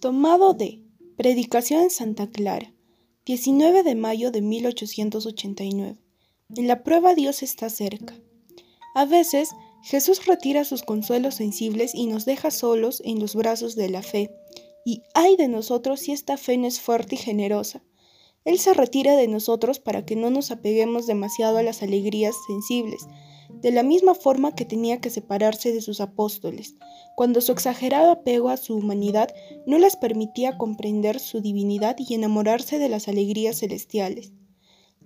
Tomado de Predicación en Santa Clara, 19 de mayo de 1889. En la prueba Dios está cerca. A veces Jesús retira sus consuelos sensibles y nos deja solos en los brazos de la fe. Y ay de nosotros si esta fe no es fuerte y generosa. Él se retira de nosotros para que no nos apeguemos demasiado a las alegrías sensibles, de la misma forma que tenía que separarse de sus apóstoles, cuando su exagerado apego a su humanidad no les permitía comprender su divinidad y enamorarse de las alegrías celestiales.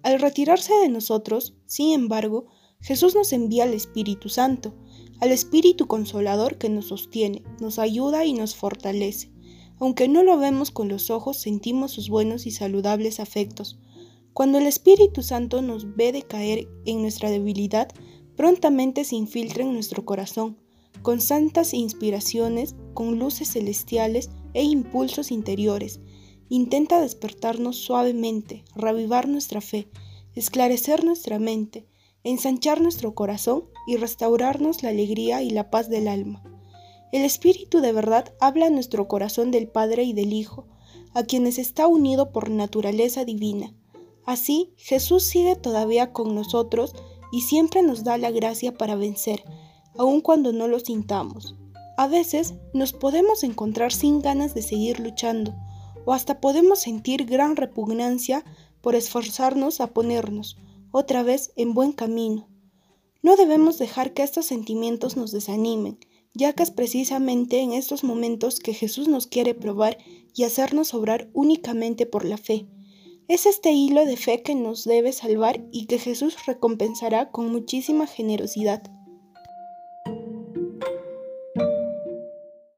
Al retirarse de nosotros, sin embargo, Jesús nos envía al Espíritu Santo, al Espíritu Consolador que nos sostiene, nos ayuda y nos fortalece. Aunque no lo vemos con los ojos, sentimos sus buenos y saludables afectos. Cuando el Espíritu Santo nos ve decaer en nuestra debilidad, prontamente se infiltra en nuestro corazón, con santas inspiraciones, con luces celestiales e impulsos interiores. Intenta despertarnos suavemente, ravivar nuestra fe, esclarecer nuestra mente, ensanchar nuestro corazón y restaurarnos la alegría y la paz del alma. El Espíritu de verdad habla a nuestro corazón del Padre y del Hijo, a quienes está unido por naturaleza divina. Así, Jesús sigue todavía con nosotros y siempre nos da la gracia para vencer, aun cuando no lo sintamos. A veces nos podemos encontrar sin ganas de seguir luchando, o hasta podemos sentir gran repugnancia por esforzarnos a ponernos, otra vez, en buen camino. No debemos dejar que estos sentimientos nos desanimen, ya que es precisamente en estos momentos que Jesús nos quiere probar y hacernos obrar únicamente por la fe. Es este hilo de fe que nos debe salvar y que Jesús recompensará con muchísima generosidad.